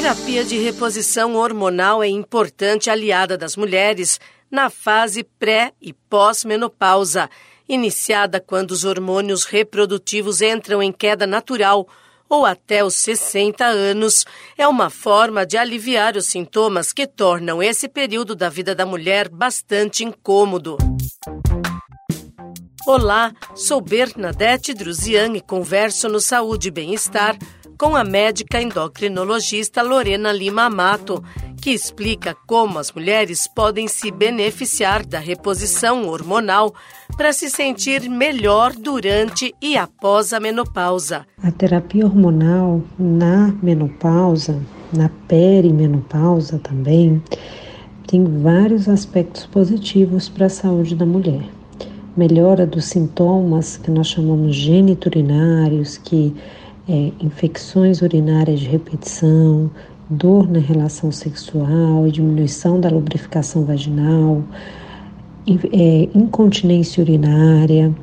terapia de reposição hormonal é importante aliada das mulheres na fase pré e pós-menopausa, iniciada quando os hormônios reprodutivos entram em queda natural ou até os 60 anos, é uma forma de aliviar os sintomas que tornam esse período da vida da mulher bastante incômodo. Olá, sou Bernadette Druzian e converso no Saúde e Bem-Estar com a médica endocrinologista Lorena Lima Amato, que explica como as mulheres podem se beneficiar da reposição hormonal para se sentir melhor durante e após a menopausa. A terapia hormonal na menopausa, na perimenopausa também, tem vários aspectos positivos para a saúde da mulher. Melhora dos sintomas que nós chamamos geniturinários, que é, infecções urinárias de repetição, dor na relação sexual, diminuição da lubrificação vaginal, é, incontinência urinária,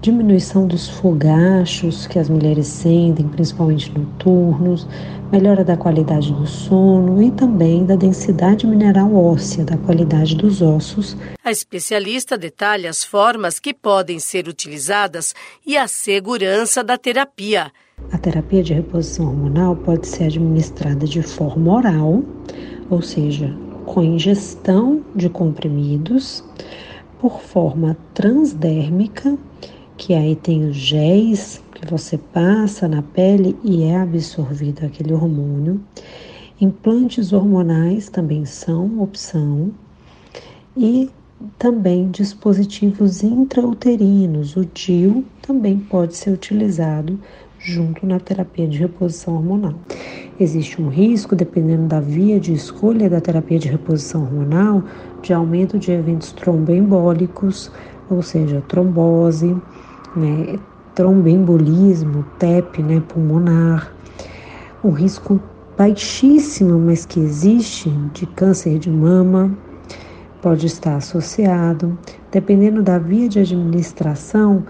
diminuição dos fogachos que as mulheres sentem, principalmente noturnos, melhora da qualidade do sono e também da densidade mineral óssea, da qualidade dos ossos. A especialista detalha as formas que podem ser utilizadas e a segurança da terapia. A terapia de reposição hormonal pode ser administrada de forma oral, ou seja, com ingestão de comprimidos, por forma transdérmica, que aí tem os géis que você passa na pele e é absorvido aquele hormônio. Implantes hormonais também são opção. E também dispositivos intrauterinos, o DIU também pode ser utilizado junto na terapia de reposição hormonal. Existe um risco, dependendo da via de escolha da terapia de reposição hormonal, de aumento de eventos tromboembólicos, ou seja, trombose, né, tromboembolismo, TEP, né, pulmonar. Um risco baixíssimo, mas que existe, de câncer de mama, pode estar associado. Dependendo da via de administração,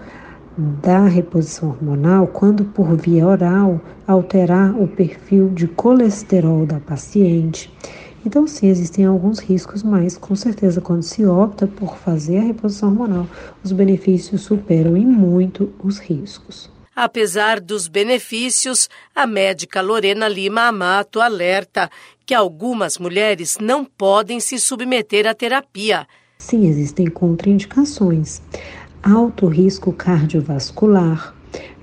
da reposição hormonal quando por via oral alterar o perfil de colesterol da paciente. Então, sim, existem alguns riscos, mas com certeza, quando se opta por fazer a reposição hormonal, os benefícios superam em muito os riscos. Apesar dos benefícios, a médica Lorena Lima Amato alerta que algumas mulheres não podem se submeter à terapia. Sim, existem contraindicações alto risco cardiovascular,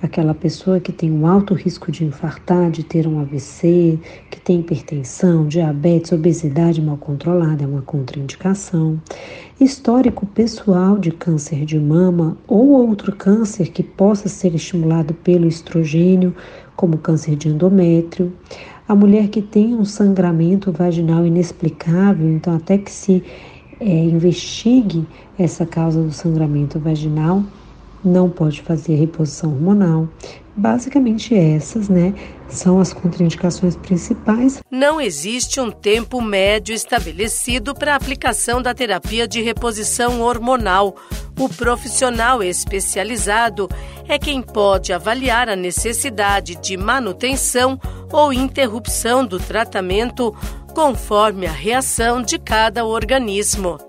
aquela pessoa que tem um alto risco de infartar, de ter um AVC, que tem hipertensão, diabetes, obesidade mal controlada, é uma contraindicação. Histórico pessoal de câncer de mama ou outro câncer que possa ser estimulado pelo estrogênio, como câncer de endométrio. A mulher que tem um sangramento vaginal inexplicável, então até que se é, investigue essa causa do sangramento vaginal, não pode fazer reposição hormonal. Basicamente essas, né, são as contraindicações principais. Não existe um tempo médio estabelecido para a aplicação da terapia de reposição hormonal. O profissional especializado é quem pode avaliar a necessidade de manutenção ou interrupção do tratamento conforme a reação de cada organismo.